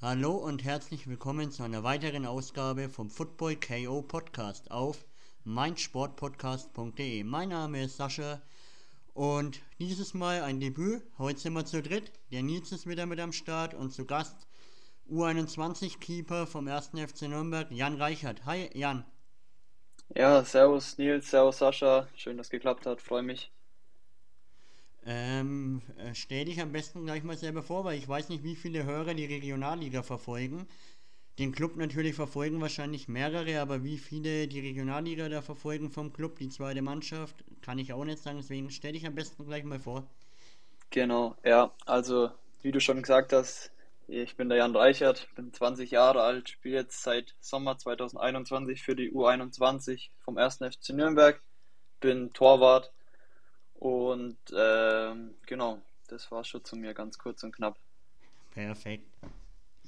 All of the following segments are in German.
Hallo und herzlich willkommen zu einer weiteren Ausgabe vom Football KO Podcast auf meinsportpodcast.de. Mein Name ist Sascha und dieses Mal ein Debüt. Heute sind wir zu dritt. Der Nils ist wieder mit am Start und zu Gast U21-Keeper vom 1. FC Nürnberg, Jan Reichert. Hi Jan. Ja, servus Nils, servus Sascha. Schön, dass es geklappt hat, freue mich. Ähm, äh, stell dich am besten gleich mal selber vor, weil ich weiß nicht, wie viele Hörer die Regionalliga verfolgen. Den Club natürlich verfolgen wahrscheinlich mehrere, aber wie viele die Regionalliga da verfolgen vom Club, die zweite Mannschaft, kann ich auch nicht sagen. Deswegen stell dich am besten gleich mal vor. Genau, ja, also wie du schon gesagt hast, ich bin der Jan Reichert, bin 20 Jahre alt, spiele jetzt seit Sommer 2021 für die U21 vom 1. FC Nürnberg, bin Torwart und ähm, genau, das war schon zu mir ganz kurz und knapp. Perfekt.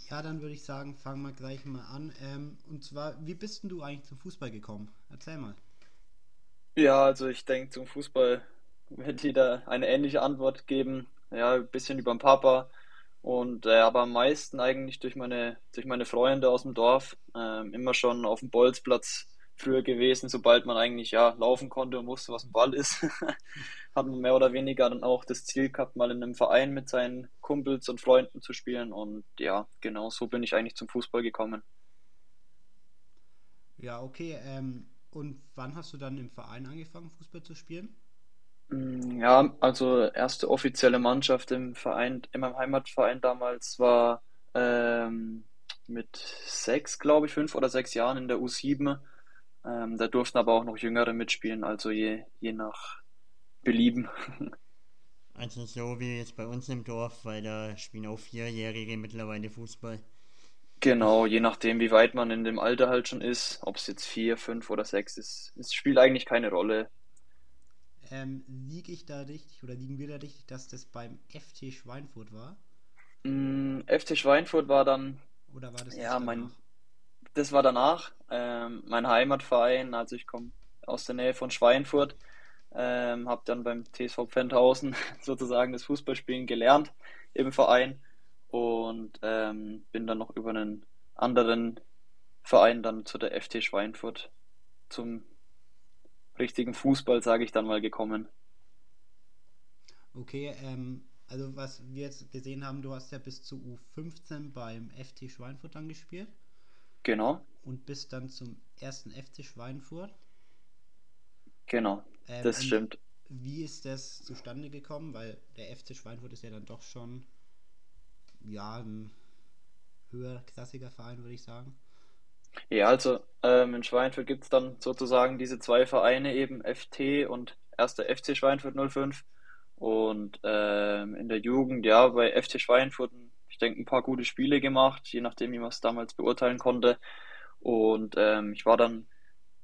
Ja, dann würde ich sagen, fangen wir gleich mal an. Ähm, und zwar, wie bist denn du eigentlich zum Fußball gekommen? Erzähl mal. Ja, also ich denke, zum Fußball wird jeder eine ähnliche Antwort geben. Ja, ein bisschen über den Papa und äh, aber am meisten eigentlich durch meine, durch meine Freunde aus dem Dorf. Ähm, immer schon auf dem Bolzplatz früher gewesen, sobald man eigentlich ja laufen konnte und wusste, was ein Ball ist, hat man mehr oder weniger dann auch das Ziel gehabt, mal in einem Verein mit seinen Kumpels und Freunden zu spielen. Und ja, genau so bin ich eigentlich zum Fußball gekommen. Ja, okay. Ähm, und wann hast du dann im Verein angefangen, Fußball zu spielen? Mm, Ja, also erste offizielle Mannschaft im Verein, in meinem Heimatverein damals war ähm, mit sechs, glaube ich, fünf oder sechs Jahren in der U7. Ähm, da durften aber auch noch Jüngere mitspielen, also je, je nach Belieben. Also so wie jetzt bei uns im Dorf, weil da spielen auch Vierjährige mittlerweile Fußball. Genau, je nachdem, wie weit man in dem Alter halt schon ist, ob es jetzt vier, fünf oder sechs ist, es spielt eigentlich keine Rolle. Ähm, liege ich da richtig oder liegen wir da richtig, dass das beim FT Schweinfurt war? Mm, FC Schweinfurt war dann, Oder war das das ja, mein, danach? Das war danach, ähm, mein Heimatverein, also ich komme aus der Nähe von Schweinfurt. Ähm, habe dann beim TSV Pfändhausen sozusagen das Fußballspielen gelernt im Verein und ähm, bin dann noch über einen anderen Verein dann zu der FT Schweinfurt zum richtigen Fußball, sage ich dann mal, gekommen. Okay, ähm, also was wir jetzt gesehen haben, du hast ja bis zu U15 beim FT Schweinfurt dann gespielt Genau, und bist dann zum ersten FC Schweinfurt. genau, Ähm, das stimmt. wie ist das zustande gekommen? Weil der FC Schweinfurt ist ja dann doch schon, ja, ein höherklassiger Verein, würde ich sagen. Ja, also ähm, in Schweinfurt gibt es dann sozusagen diese zwei Vereine, eben FT und erster FC Schweinfurt 05. Und ähm, in der Jugend, ja, bei FC Schweinfurt, denke, ein paar gute Spiele gemacht, je nachdem, wie man es damals beurteilen konnte. Und ähm, ich war dann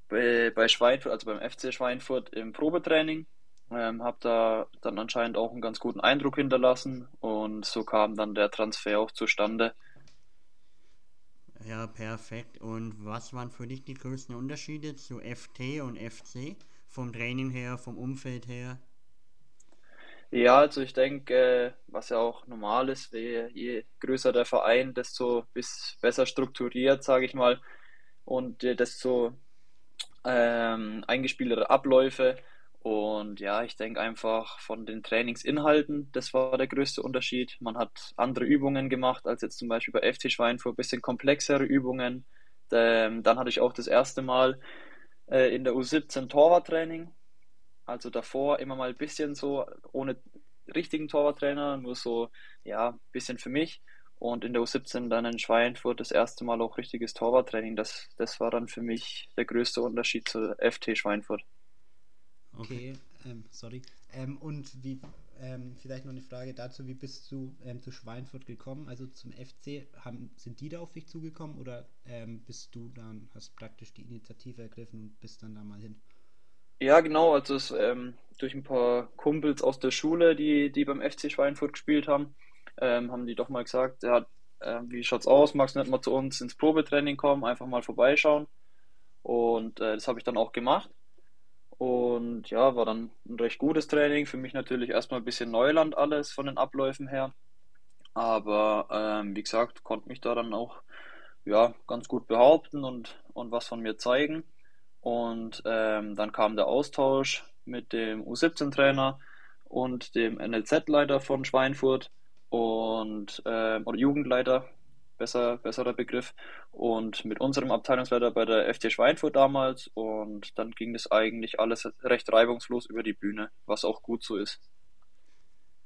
bei, bei Schweinfurt, also beim FC Schweinfurt im Probetraining, ähm, habe da dann anscheinend auch einen ganz guten Eindruck hinterlassen und so kam dann der Transfer auch zustande. Ja, perfekt. Und was waren für dich die größten Unterschiede zu FT und FC? Vom Training her, vom Umfeld her? Ja, also ich denke, äh, was ja auch normal ist, je, größer der Verein, desto besser strukturiert, sage ich mal, und äh, desto ähm, eingespieltere Abläufe. Und ja, ich denke einfach von den Trainingsinhalten, das war der größte Unterschied. Man hat andere Übungen gemacht als jetzt zum Beispiel bei FC Schweinfurt, ein bisschen komplexere Übungen. Ähm, dann hatte ich auch das erste Mal äh, in der U17 Torwarttraining. Also davor immer mal ein bisschen so ohne richtigen Torwarttrainer, nur so, ja, ein bisschen für mich. Und in der U17 dann in Schweinfurt das erste Mal auch richtiges Torwarttraining. Das, das war dann für mich der größte Unterschied zur FT Schweinfurt. Okay. Ähm, sorry. Ähm, und wie, ähm, vielleicht noch eine Frage dazu, wie bist du ähm, zu Schweinfurt gekommen? Also zum FC, haben, sind die da auf dich zugekommen oder ähm, bist du dann, hast praktisch die Initiative ergriffen und bist dann da mal hin? Ja, genau, also es, ähm, durch ein paar Kumpels aus der Schule, die, die beim FC Schweinfurt gespielt haben, ähm, haben die doch mal gesagt, ja, äh, wie schaut's aus? Magst du nicht mal zu uns ins Probetraining kommen, einfach mal vorbeischauen? Und äh, das habe ich dann auch gemacht. Und ja, war dann ein recht gutes Training. Für mich natürlich erstmal ein bisschen Neuland alles von den Abläufen her. Aber ähm, wie gesagt, konnte mich da dann auch ja, ganz gut behaupten und, und was von mir zeigen. Und ähm, dann kam der Austausch mit dem U17-Trainer und dem NLZ-Leiter von Schweinfurt und äh, oder Jugendleiter, besser, besserer Begriff, und mit unserem Abteilungsleiter bei der FT Schweinfurt damals. Und dann ging das eigentlich alles recht reibungslos über die Bühne, was auch gut so ist.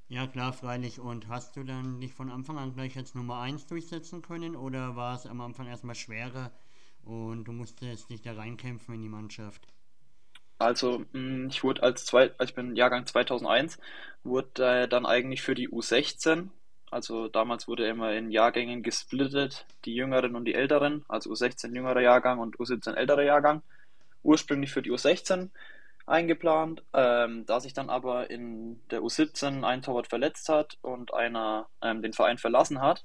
Ja, klar, freilich. Und hast du dann dich von Anfang an gleich als Nummer 1 durchsetzen können oder war es am Anfang erstmal schwerer und du musstest dich da reinkämpfen in die Mannschaft? Also, mm, ich wurde als zwei, also ich bin Jahrgang 2001, wurde äh, dann eigentlich für die U16, also damals wurde immer in Jahrgängen gesplittet, die Jüngeren und die Älteren, also U16 jüngerer Jahrgang und U17 älterer Jahrgang, ursprünglich für die U16 eingeplant. Ähm, da sich dann aber in der U17 ein Torwart verletzt hat und einer ähm, den Verein verlassen hat,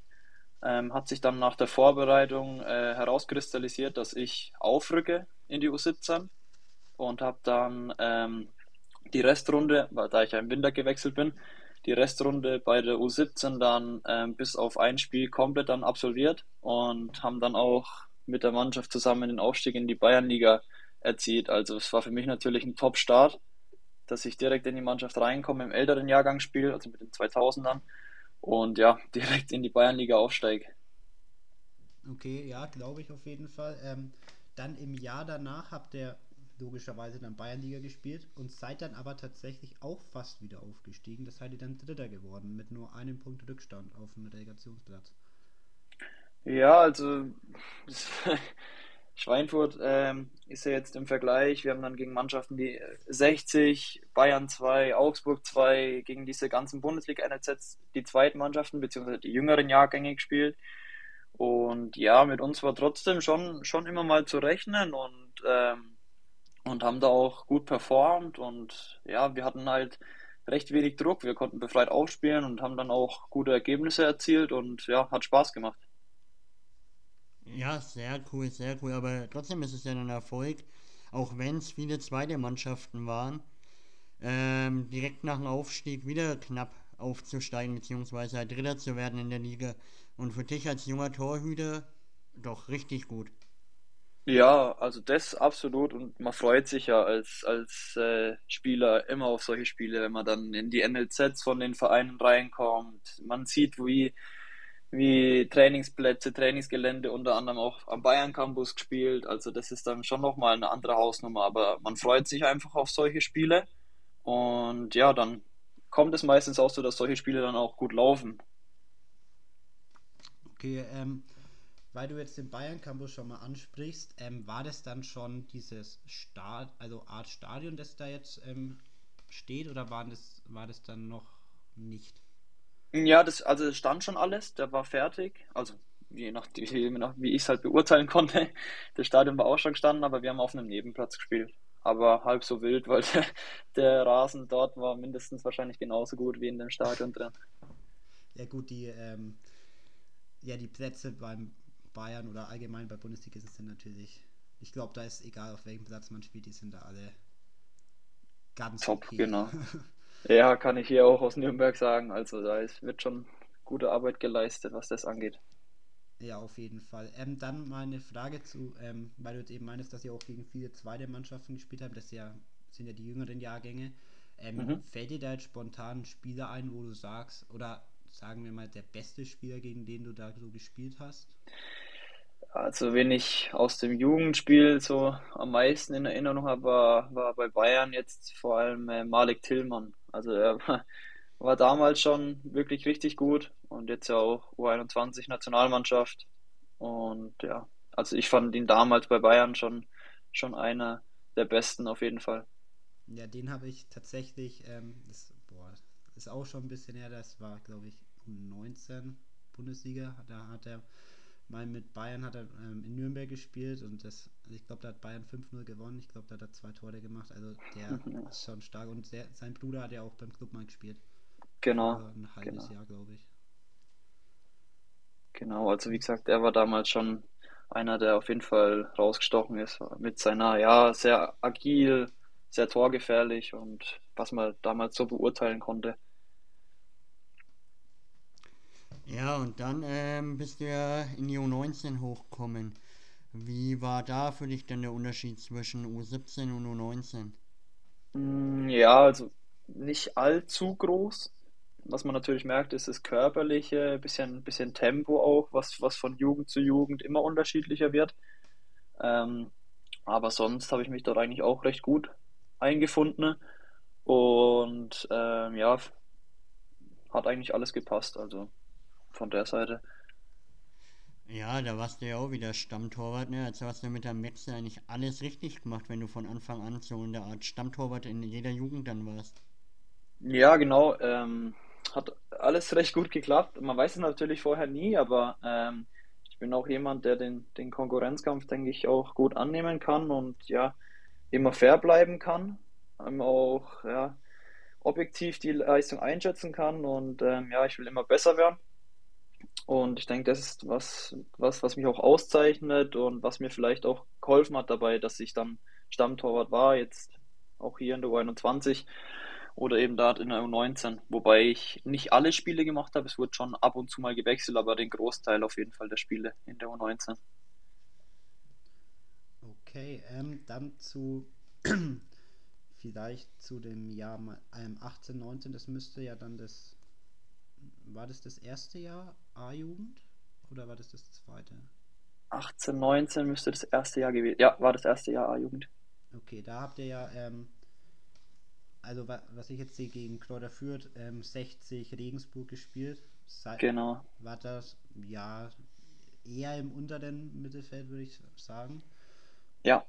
ähm, hat sich dann nach der Vorbereitung äh, herauskristallisiert, dass ich aufrücke in die U17 und habe dann ähm, die Restrunde, weil da ich ja im Winter gewechselt bin, die Restrunde bei der U17 dann ähm, bis auf ein Spiel komplett dann absolviert und haben dann auch mit der Mannschaft zusammen den Aufstieg in die Bayernliga erzielt. Also es war für mich natürlich ein Top-Start, dass ich direkt in die Mannschaft reinkomme im älteren Jahrgangsspiel, also mit den 2000ern und ja, direkt in die Bayernliga aufsteige. Okay, ja, glaube ich auf jeden Fall. Ähm, dann im Jahr danach habt ihr logischerweise dann Bayernliga gespielt und seid dann aber tatsächlich auch fast wieder aufgestiegen. Das seid ihr dann Dritter geworden mit nur einem Punkt Rückstand auf dem Relegationsplatz. Ja, also Schweinfurt ähm, ist ja jetzt im Vergleich, wir haben dann gegen Mannschaften wie 60, Bayern 2, Augsburg 2, gegen diese ganzen Bundesliga-NLZs die zweiten Mannschaften bzw. die jüngeren Jahrgänge gespielt. Und ja, mit uns war trotzdem schon, schon immer mal zu rechnen und, ähm, und haben da auch gut performt und ja, wir hatten halt recht wenig Druck, wir konnten befreit aufspielen und haben dann auch gute Ergebnisse erzielt und ja, hat Spaß gemacht. Ja, sehr cool, sehr cool. Aber trotzdem ist es ja ein Erfolg, auch wenn es viele zweite Mannschaften waren, ähm, direkt nach dem Aufstieg wieder knapp aufzusteigen, beziehungsweise halt Dritter zu werden in der Liga. Und für dich als junger Torhüter doch richtig gut. Ja, also das absolut und man freut sich ja als, als äh, Spieler immer auf solche Spiele, wenn man dann in die NLZs von den Vereinen reinkommt. Man sieht, wie wie Trainingsplätze, Trainingsgelände, unter anderem auch am Bayern Campus gespielt. Also das ist dann schon nochmal eine andere Hausnummer, aber man freut sich einfach auf solche Spiele. Und ja, dann kommt es meistens auch so, dass solche Spiele dann auch gut laufen. Okay, ähm, weil du jetzt den Bayern Campus schon mal ansprichst, ähm, war das dann schon dieses Start, also Art Stadion, das da jetzt ähm, steht, oder war das, war das dann noch nicht? Ja, das, also es stand schon alles, der war fertig. Also je nach, wie ich es halt beurteilen konnte. Das Stadion war auch schon gestanden, aber wir haben auf einem Nebenplatz gespielt. Aber halb so wild, weil der, der Rasen dort war mindestens wahrscheinlich genauso gut wie in dem Stadion drin. Ja gut, die, ähm, ja, die Plätze beim Bayern oder allgemein bei Bundesliga sind natürlich, ich glaube, da ist egal, auf welchem Platz man spielt, die sind da alle ganz top, okay. genau. Ja, kann ich hier auch aus Nürnberg sagen. Also da ist, wird schon gute Arbeit geleistet, was das angeht. Ja, auf jeden Fall. Ähm, dann mal eine Frage zu, ähm, weil du jetzt eben meinst, dass ihr auch gegen viele zweite Mannschaften gespielt habt, das ja, sind ja die jüngeren Jahrgänge. Ähm, mhm. Fällt dir da jetzt spontan ein Spieler ein, wo du sagst, oder sagen wir mal, der beste Spieler, gegen den du da so gespielt hast? Also, wen ich aus dem Jugendspiel so am meisten in Erinnerung habe, war, war bei Bayern jetzt vor allem äh, Malik Tillmann. Also er war, damals schon wirklich richtig gut und jetzt ja auch U21 Nationalmannschaft. Und ja, also ich fand ihn damals bei Bayern schon, schon einer der besten auf jeden Fall. Ja, den habe ich tatsächlich, ähm, das, boah, ist auch schon ein bisschen her, das war glaube ich um 19 Bundesliga, da hat er mal mit Bayern hat er ähm, in Nürnberg gespielt und das, also ich glaube, da hat Bayern 5-0 gewonnen. Ich glaube, da hat er zwei Tore gemacht. Also der ist schon stark. Und der, sein Bruder hat ja auch beim Club mal gespielt. Genau. ein halbes genau. Jahr, glaube ich. Genau, also wie gesagt, er war damals schon einer, der auf jeden Fall rausgestochen ist mit seiner, ja, sehr agil, sehr torgefährlich und was man damals so beurteilen konnte. Ja, und dann ähm, bist du ja in die U19 hochgekommen. Wie war da für dich denn der Unterschied zwischen U17 und U19? Mm, Ja, also nicht allzu groß. Was man natürlich merkt, ist das Körperliche, bisschen, bisschen Tempo auch, was, was von Jugend zu Jugend immer unterschiedlicher wird. Ähm, aber sonst habe ich mich dort eigentlich auch recht gut eingefunden und ähm, ja, hat eigentlich alles gepasst. Also von der Seite. Ja, da warst du ja auch wieder Stammtorwart, ne? Also hast du mit deinem Wechsel eigentlich alles richtig gemacht, wenn du von Anfang an so in der Art Stammtorwart in jeder Jugend dann warst. Ja, genau. Ähm, hat alles recht gut geklappt. Man weiß es natürlich vorher nie, aber ähm, ich bin auch jemand, der den, den Konkurrenzkampf, denke ich, auch gut annehmen kann und ja, immer fair bleiben kann, ähm, auch ja, objektiv die Leistung einschätzen kann und ähm, ja, ich will immer besser werden. Und ich denke, das ist was, was, was mich auch auszeichnet und was mir vielleicht auch geholfen hat dabei, dass ich dann Stammtorwart war, jetzt auch hier in der U21 oder eben dort in der U19. Wobei ich nicht alle Spiele gemacht habe, es wurde schon ab und zu mal gewechselt, aber den Großteil auf jeden Fall der Spiele in der U19. Okay, ähm, dann zu vielleicht zu dem Jahr mal- ähm, 18, 19, das müsste ja dann das, war das das erste Jahr A-Jugend oder war das das zweite? 18, 19 müsste das erste Jahr gewesen. Ja, war das erste Jahr A-Jugend. Okay, da habt ihr ja, ähm, also wa was ich jetzt sehe gegen Kräuter Fürth, ähm, 60 Regensburg gespielt. Sei Genau. war das ja eher im unteren Mittelfeld, würde ich sagen. Ja.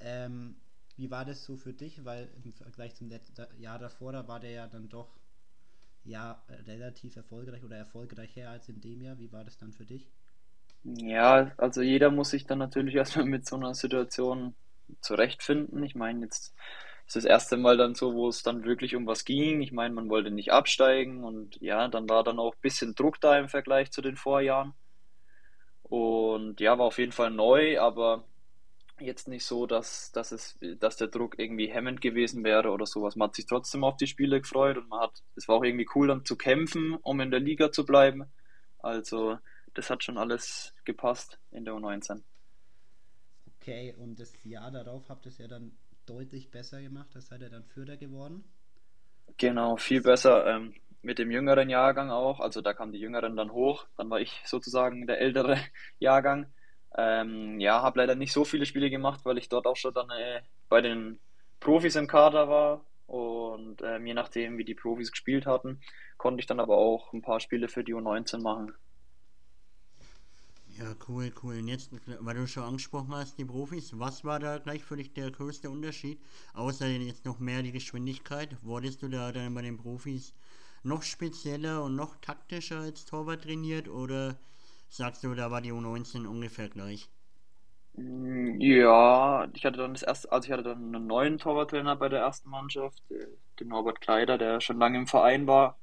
Ähm, wie war das so für dich? Weil im Vergleich zum Let da- Jahr davor, da war der ja dann doch ja relativ erfolgreich oder erfolgreicher als in dem Jahr. Wie war das dann für dich? Ja, also jeder muss sich dann natürlich erstmal mit so einer Situation zurechtfinden. Ich meine, jetzt ist das erste Mal dann so, wo es dann wirklich um was ging. Ich meine, man wollte nicht absteigen und ja, dann war dann auch ein bisschen Druck da im Vergleich zu den Vorjahren. Und ja, war auf jeden Fall neu, aber jetzt nicht so, dass, dass es, dass der Druck irgendwie hemmend gewesen wäre oder sowas. Man hat sich trotzdem auf die Spiele gefreut und man hat, es war auch irgendwie cool dann zu kämpfen, um in der Liga zu bleiben. Also, das hat schon alles gepasst in der U19. Okay, und das Jahr darauf habt ihr es ja dann deutlich besser gemacht. Da seid ihr dann Vierter geworden. Genau, viel besser ähm, mit dem jüngeren Jahrgang auch. Also da kamen die Jüngeren dann hoch. Dann war ich sozusagen der ältere Jahrgang. Ähm, ja, habe leider nicht so viele Spiele gemacht, weil ich dort auch schon dann äh, bei den Profis im Kader war. Und ähm, je nachdem, wie die Profis gespielt hatten, konnte ich dann aber auch ein paar Spiele für die U19 machen. Ja, cool, cool. Und jetzt, weil du schon angesprochen hast, die Profis, was war da gleich für dich der größte Unterschied? Außer jetzt noch mehr die Geschwindigkeit. Wurdest du da dann bei den Profis noch spezieller und noch taktischer als Torwart trainiert oder sagst du, da war die U19 ungefähr gleich? Mm, Ja, ich hatte dann das erste, also ich hatte dann einen neuen Torwarttrainer bei der ersten Mannschaft, äh, den Norbert Kleider, der schon lange im Verein war.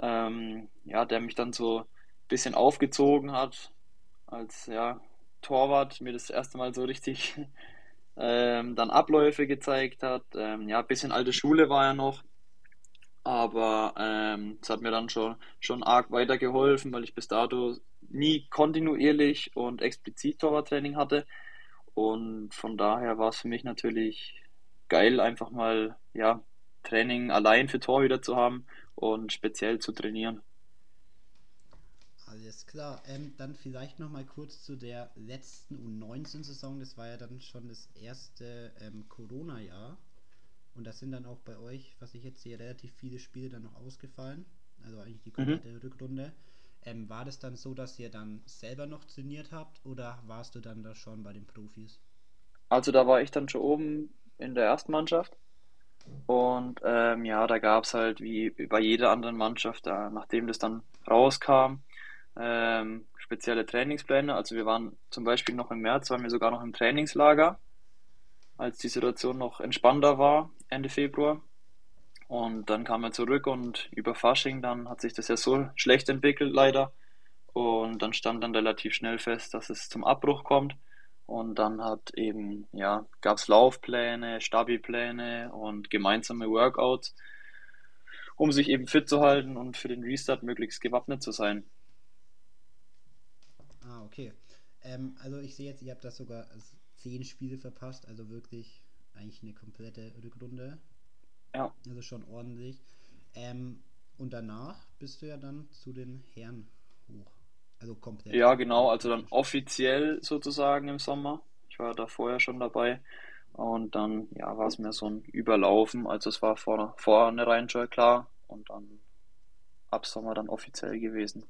Ähm, ja, der mich dann so ein bisschen aufgezogen hat als ja, Torwart, mir das erste Mal so richtig ähm, dann Abläufe gezeigt hat. Ähm, ja, ein bisschen alte Schule war er noch, aber ähm, es hat mir dann schon, schon arg weitergeholfen, weil ich bis dato nie kontinuierlich und explizit Torwarttraining hatte. Und von daher war es für mich natürlich geil, einfach mal ja, Training allein für Torhüter zu haben und speziell zu trainieren. Alles klar. Ähm, dann vielleicht noch mal kurz zu der letzten U19-Saison. Das war ja dann schon das erste ähm, Corona-Jahr. Und da sind dann auch bei euch, was ich jetzt sehe, relativ viele Spiele dann noch ausgefallen. Also eigentlich die Mhm. komplette Rückrunde. Ähm, war das dann so, dass ihr dann selber noch trainiert habt oder warst du dann da schon bei den Profis? Also da war ich dann schon oben in der ersten Mannschaft und ähm, ja, da gab es halt wie bei jeder anderen Mannschaft, da, nachdem das dann rauskam, ähm, spezielle Trainingspläne. Also wir waren zum Beispiel noch im März, waren wir sogar noch im Trainingslager, als die Situation noch entspannter war, Ende Februar. Und dann kam er zurück und über Fasching, dann hat sich das ja so schlecht entwickelt, leider. Und dann stand dann relativ schnell fest, dass es zum Abbruch kommt. Und dann hat eben, ja, gab es Laufpläne, Stabi-Pläne und gemeinsame Workouts, um sich eben fit zu halten und für den Restart möglichst gewappnet zu sein. okay. Ähm, also ich sehe jetzt, ihr habt das sogar zehn Spiele verpasst, also wirklich eigentlich eine komplette Rückrunde. Ja. Also schon ordentlich. Ähm, und danach bist du ja dann zu den Herren hoch. Also komplett. Ja, genau, also dann offiziell sozusagen im Sommer. Ich war da vorher schon dabei. Und dann, ja, war es mir so ein Überlaufen. Also es war vor, vornherein schon klar. Und dann ab Sommer dann offiziell gewesen.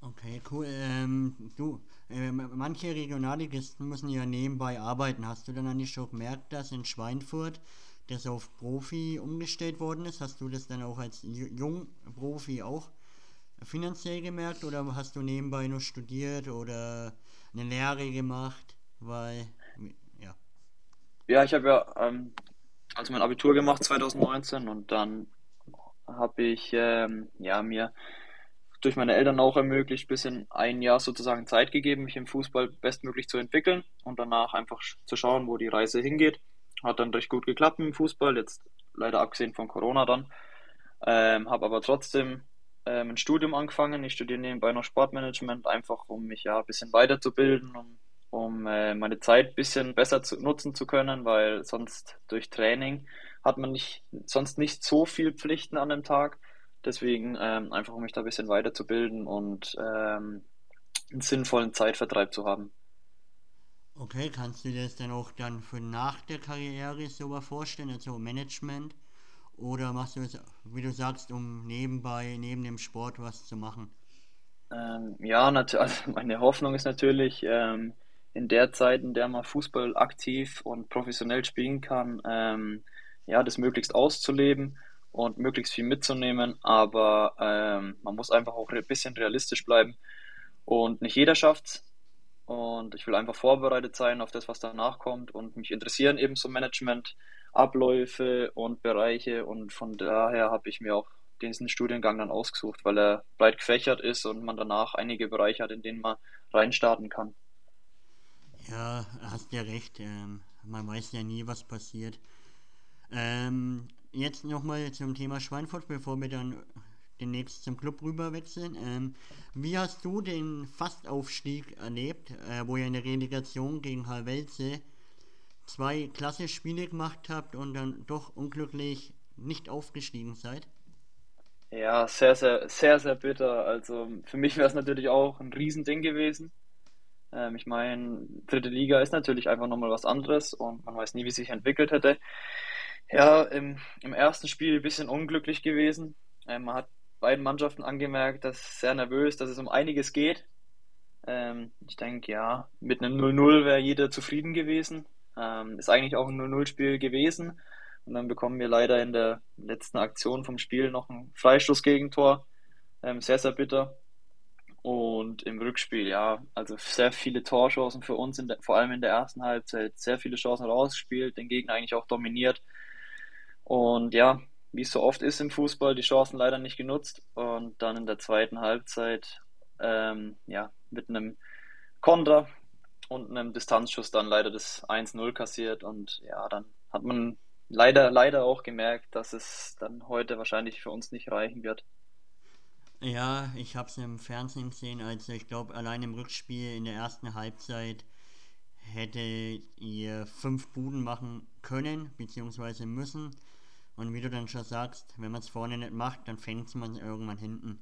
Okay, cool. Ähm, du, äh, manche Regionalligisten müssen ja nebenbei arbeiten. Hast du dann eigentlich schon gemerkt, dass in Schweinfurt das auf Profi umgestellt worden ist? Hast du das dann auch als Jungprofi auch finanziell gemerkt oder hast du nebenbei nur studiert oder eine Lehre gemacht? Weil, ja. Ja, ich habe ja ähm, also mein Abitur gemacht 2019 und dann habe ich ähm, ja mir durch meine Eltern auch ermöglicht, bisschen ein Jahr sozusagen Zeit gegeben, mich im Fußball bestmöglich zu entwickeln und danach einfach zu schauen, wo die Reise hingeht. Hat dann recht gut geklappt im Fußball, jetzt leider abgesehen von Corona dann. Ähm, habe aber trotzdem ähm, ein Studium angefangen. Ich studiere nebenbei noch Sportmanagement, einfach um mich ja ein bisschen weiterzubilden, um, um äh, meine Zeit ein bisschen besser zu, nutzen zu können, weil sonst durch Training hat man nicht, sonst nicht so viel Pflichten an dem Tag. Deswegen ähm, einfach, um mich da ein bisschen weiterzubilden und ähm, einen sinnvollen Zeitvertreib zu haben. Okay, kannst du dir das dann auch dann für nach der Karriere so vorstellen, also Management? Oder machst du es, wie du sagst, um nebenbei, neben dem Sport was zu machen? Ähm, ja, also meine Hoffnung ist natürlich, ähm, in der Zeit, in der man Fußball aktiv und professionell spielen kann, ähm, ja, das möglichst auszuleben und möglichst viel mitzunehmen, aber ähm, man muss einfach auch ein bisschen realistisch bleiben und nicht jeder schafft und ich will einfach vorbereitet sein auf das, was danach kommt und mich interessieren eben so Management, Abläufe und Bereiche und von daher habe ich mir auch diesen Studiengang dann ausgesucht, weil er breit gefächert ist und man danach einige Bereiche hat, in denen man reinstarten kann. Ja, hast ja recht. Ähm, man weiß ja nie, was passiert. Ähm, jetzt nochmal zum Thema Schweinfurt, bevor wir dann demnächst zum Club rüber wechseln. Ähm, wie hast du den Fastaufstieg erlebt, äh, wo ihr in der Relegation gegen Halvelze zwei klasse Spiele gemacht habt und dann doch unglücklich nicht aufgestiegen seid? Ja, sehr, sehr, sehr, sehr bitter. Also für mich wäre es natürlich auch ein Riesending gewesen. Ähm, ich meine, dritte Liga ist natürlich einfach nochmal was anderes und man weiß nie, wie sich entwickelt hätte. Ja, im, im ersten Spiel ein bisschen unglücklich gewesen. Ähm, man hat beiden Mannschaften angemerkt, dass sehr nervös, dass es um einiges geht. Ähm, ich denke, ja, mit einem 0-0 wäre jeder zufrieden gewesen. Ähm, ist eigentlich auch ein 0-0-Spiel gewesen. Und dann bekommen wir leider in der letzten Aktion vom Spiel noch ein Freistoßgegentor. Ähm, sehr, sehr bitter. Und im Rückspiel, ja, also sehr viele Torchancen für uns, der, vor allem in der ersten Halbzeit, sehr viele Chancen rausgespielt, den Gegner eigentlich auch dominiert. Und ja, wie es so oft ist im Fußball, die Chancen leider nicht genutzt. Und dann in der zweiten Halbzeit, ähm, ja, mit einem Konter und einem Distanzschuss dann leider das 1-0 kassiert. Und ja, dann hat man leider, leider auch gemerkt, dass es dann heute wahrscheinlich für uns nicht reichen wird. Ja, ich habe es im Fernsehen gesehen, also ich glaube, allein im Rückspiel in der ersten Halbzeit hätte ihr fünf Buden machen können, beziehungsweise müssen. Und wie du dann schon sagst, wenn man es vorne nicht macht, dann fängt man irgendwann hinten.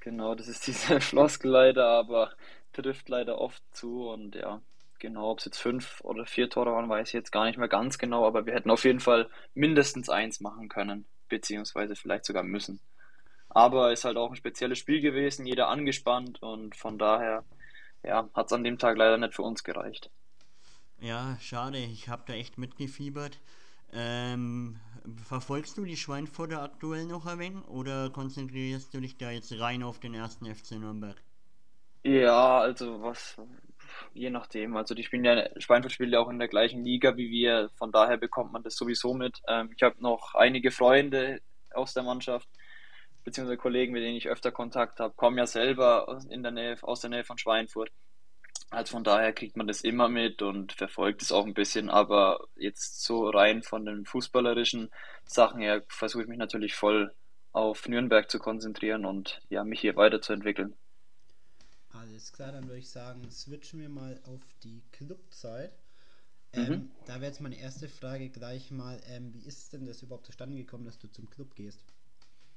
Genau, das ist diese Floskel leider, aber trifft leider oft zu und ja, genau, ob es jetzt fünf oder vier Tore waren, weiß ich jetzt gar nicht mehr ganz genau, aber wir hätten auf jeden Fall mindestens eins machen können, beziehungsweise vielleicht sogar müssen. Aber ist halt auch ein spezielles Spiel gewesen, jeder angespannt und von daher, ja, hat es an dem Tag leider nicht für uns gereicht. Ja, schade, ich habe da echt mitgefiebert. Ähm, verfolgst du die Schweinfurter aktuell noch ein wenig oder konzentrierst du dich da jetzt rein auf den ersten FC Nürnberg? Ja, also was, je nachdem. Also die spielen ja, Schweinfurt spielt ja auch in der gleichen Liga wie wir, von daher bekommt man das sowieso mit. Ähm, ich habe noch einige Freunde aus der Mannschaft, beziehungsweise Kollegen, mit denen ich öfter Kontakt habe, kommen ja selber in der Nähe, aus der Nähe von Schweinfurt. Also von daher kriegt man das immer mit und verfolgt es auch ein bisschen, aber jetzt so rein von den fußballerischen Sachen her versuche ich mich natürlich voll auf Nürnberg zu konzentrieren und ja, mich hier weiterzuentwickeln. Alles klar, dann würde ich sagen, switchen wir mal auf die Clubzeit. Ähm, mhm. Da wäre jetzt meine erste Frage gleich mal, ähm, wie ist denn das überhaupt zustande gekommen, dass du zum Club gehst?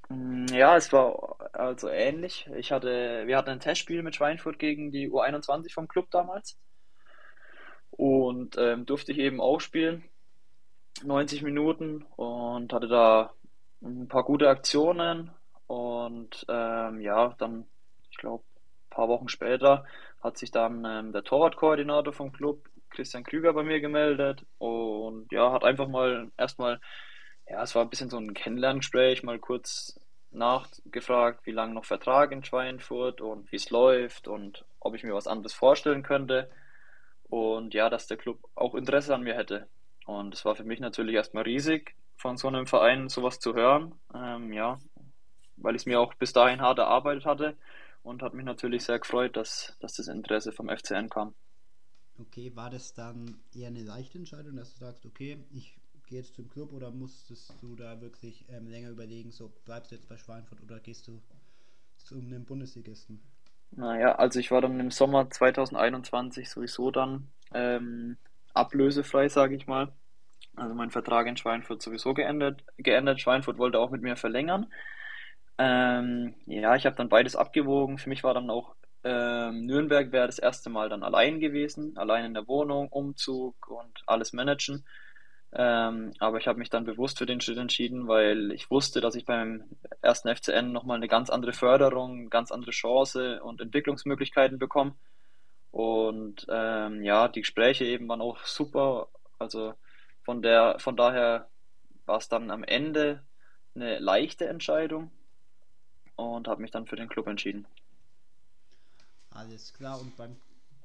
Mm, ja, es war also ähnlich. Ich hatte, wir hatten ein Testspiel mit Schweinfurt gegen die U21 vom Club damals. Und ähm, durfte ich eben auch spielen, 90 Minuten und hatte da ein paar gute Aktionen. Und ähm, ja, dann, ich glaube, ein paar Wochen später hat sich dann ähm, der Torwartkoordinator vom Club, Christian Krüger, bei mir gemeldet. Und ja, hat einfach mal erstmal, ja, es war ein bisschen so ein Kennenlerngespräch, mal kurz nachgefragt, wie lange noch Vertrag in Schweinfurt und wie es läuft und ob ich mir was anderes vorstellen könnte. Und ja, dass der Club auch Interesse an mir hätte. Und es war für mich natürlich erstmal riesig, von so einem Verein sowas zu hören. Ähm, ja, weil ich es mir auch bis dahin hart erarbeitet hatte und hat mich natürlich sehr gefreut, dass, dass das Interesse vom FCN kam. Okay, war das dann eher eine leichte Entscheidung, dass du sagst, okay, ich jetzt zum Club oder musstest du da wirklich ähm, länger überlegen, so bleibst du jetzt bei Schweinfurt oder gehst du zu einem Bundesligisten? Naja, also ich war dann im Sommer 2021 sowieso dann ähm, ablösefrei, sage ich mal. Also mein Vertrag in Schweinfurt sowieso geendet. geendet. Schweinfurt wollte auch mit mir verlängern. Ähm, ja, ich habe dann beides abgewogen. Für mich war dann auch ähm, Nürnberg wäre das erste Mal dann allein gewesen, allein in der Wohnung, Umzug und alles managen. Ähm, aber ich habe mich dann bewusst für den Schritt entschieden, weil ich wusste, dass ich beim ersten FCN nochmal eine ganz andere Förderung, eine ganz andere Chance und Entwicklungsmöglichkeiten bekomme. Und ähm, ja, die Gespräche eben waren auch super. Also von der, von daher war es dann am Ende eine leichte Entscheidung und habe mich dann für den Club entschieden. Alles klar. Und beim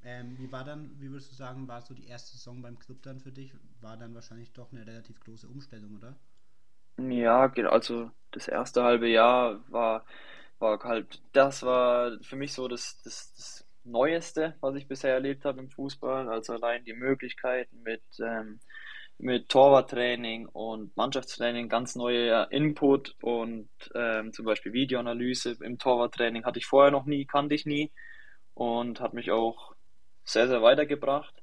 ähm, wie war dann, wie würdest du sagen, war so die erste Saison beim Club dann für dich? War dann wahrscheinlich doch eine relativ große Umstellung, oder? Ja, also das erste halbe Jahr war, war halt, das war für mich so das, das, das Neueste, was ich bisher erlebt habe im Fußball. Also allein die Möglichkeiten mit, ähm, mit Torwarttraining und Mannschaftstraining, ganz neuer Input und ähm, zum Beispiel Videoanalyse im Torwarttraining hatte ich vorher noch nie, kannte ich nie und hat mich auch sehr, sehr weitergebracht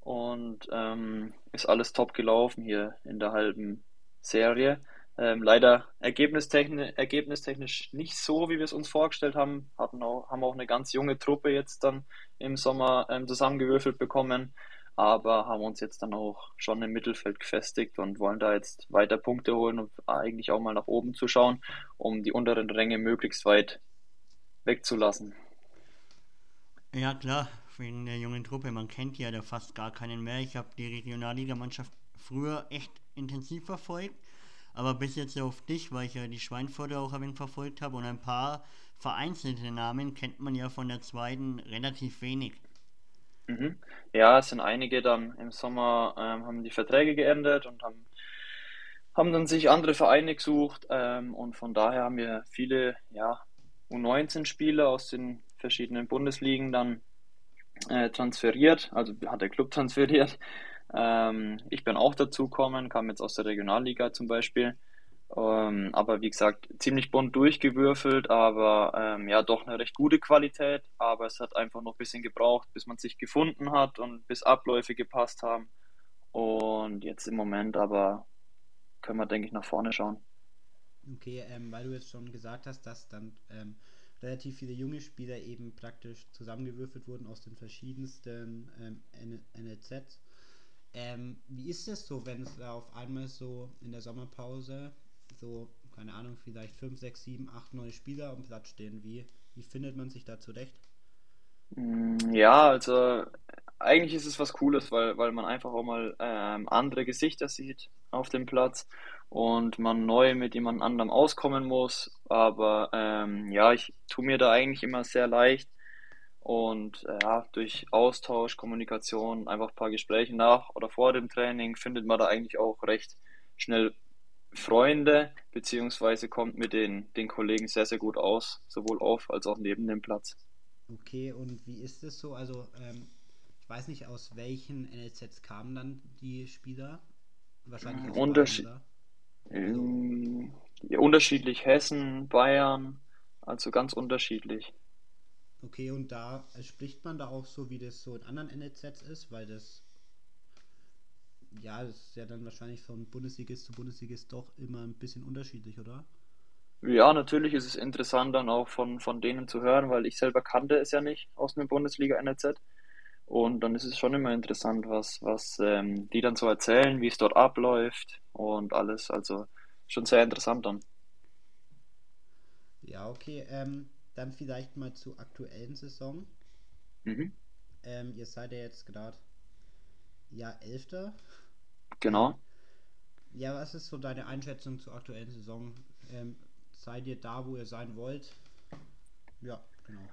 und ähm, ist alles top gelaufen hier in der halben Serie. Ähm, leider ergebnistechnisch, ergebnistechnisch nicht so, wie wir es uns vorgestellt haben. Hatten auch, haben auch eine ganz junge Truppe jetzt dann im Sommer ähm, zusammengewürfelt bekommen, aber haben uns jetzt dann auch schon im Mittelfeld gefestigt und wollen da jetzt weiter Punkte holen und eigentlich auch mal nach oben zu schauen, um die unteren Ränge möglichst weit wegzulassen. Ja, klar, wegen der jungen Truppe. Man kennt ja da fast gar keinen mehr. Ich habe die Regionalligamannschaft früher echt intensiv verfolgt. Aber bis jetzt auf dich, weil ich ja die Schweinfurter auch ein wenig verfolgt habe und ein paar vereinzelte Namen kennt man ja von der zweiten relativ wenig. Mhm. Ja, es sind einige dann im Sommer ähm, haben die Verträge geendet und haben, haben dann sich andere Vereine gesucht ähm, und von daher haben wir viele ja, U19-Spieler aus den verschiedenen Bundesligen dann äh, transferiert, also hat der Club transferiert. Ähm, ich bin auch dazu gekommen, kam jetzt aus der Regionalliga zum Beispiel. Ähm, aber wie gesagt, ziemlich bunt durchgewürfelt, aber ähm, ja, doch eine recht gute Qualität. Aber es hat einfach noch ein bisschen gebraucht, bis man sich gefunden hat und bis Abläufe gepasst haben. Und jetzt im Moment aber können wir, denke ich, nach vorne schauen. Okay, ähm, weil du jetzt schon gesagt hast, dass dann ähm, relativ viele junge Spieler eben praktisch zusammengewürfelt wurden aus den verschiedensten ähm, NLZs. Ähm, wie ist es so, wenn es auf einmal so in der Sommerpause so, keine Ahnung, vielleicht 5, 6, 7, 8 neue Spieler am Platz stehen? Wie, wie findet man sich da zurecht? Mm, ja, also eigentlich ist es was Cooles, weil, weil man einfach auch mal ähm, andere Gesichter sieht auf dem Platz und man neu mit jemand anderem auskommen muss. Aber ähm, ja, ich tue mir da eigentlich immer sehr leicht und äh, ja, durch Austausch, Kommunikation, einfach ein paar Gespräche nach oder vor dem Training findet man da eigentlich auch recht schnell Freunde, beziehungsweise kommt mit den, den Kollegen sehr, sehr gut aus, sowohl auf als auch neben dem Platz. Okay, und wie ist es so? Also, ähm, ich weiß nicht, aus welchen NLZs kamen dann die Spieler? Wahrscheinlich aus Unterschied Bayern, ähm, ja, unterschiedlich Hessen, Bayern, also ganz unterschiedlich. Okay, und da äh, spricht man da auch so, wie das so in anderen NLZs ist, weil das ja, das ist ja dann wahrscheinlich von Bundesligist zu Bundesligist doch immer ein bisschen unterschiedlich, oder? Ja, natürlich ist es interessant dann auch von, von denen zu hören, weil ich selber kannte es ja nicht aus einer Bundesliga NLZ. Und dann ist es schon immer interessant, was, was ähm, die dann so erzählen, wie es dort abläuft und alles. Also schon sehr interessant dann. Ja, okay. Ähm, dann vielleicht mal zur aktuellen Saison. Mhm. Ähm, ihr seid ja jetzt gerade ja Elfter. Genau. Ja, was ist so deine Einschätzung zur aktuellen Saison? Ähm, seid ihr da, wo ihr sein wollt? Ja, genau.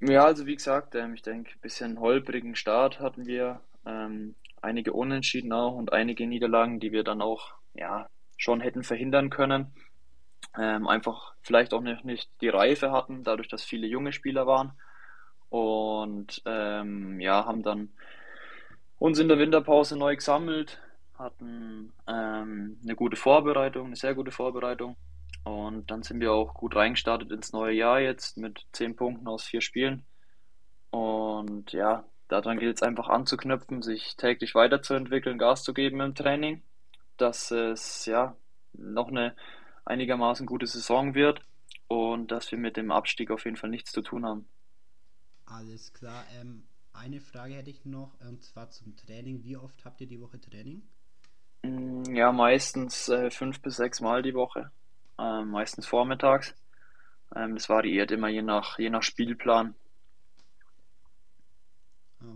Ja, also wie gesagt, ähm, ich denke, ein bisschen holprigen Start hatten wir. Ähm, einige Unentschieden auch und einige Niederlagen, die wir dann auch ja, schon hätten verhindern können. Ähm, einfach vielleicht auch nicht, nicht die Reife hatten, dadurch, dass viele junge Spieler waren. Und ähm, ja, haben dann uns in der Winterpause neu gesammelt, hatten ähm, eine gute Vorbereitung, eine sehr gute Vorbereitung. Und dann sind wir auch gut reingestartet ins neue Jahr jetzt mit zehn Punkten aus vier Spielen. Und ja, daran gilt es einfach anzuknüpfen, sich täglich weiterzuentwickeln, Gas zu geben im Training, dass es ja noch eine einigermaßen gute Saison wird und dass wir mit dem Abstieg auf jeden Fall nichts zu tun haben. Alles klar. Ähm, eine Frage hätte ich noch, und zwar zum Training. Wie oft habt ihr die Woche Training? Mm, ja, meistens äh, fünf bis sechs Mal die Woche. Ähm, meistens vormittags. Ähm, das variiert immer je nach, je nach Spielplan.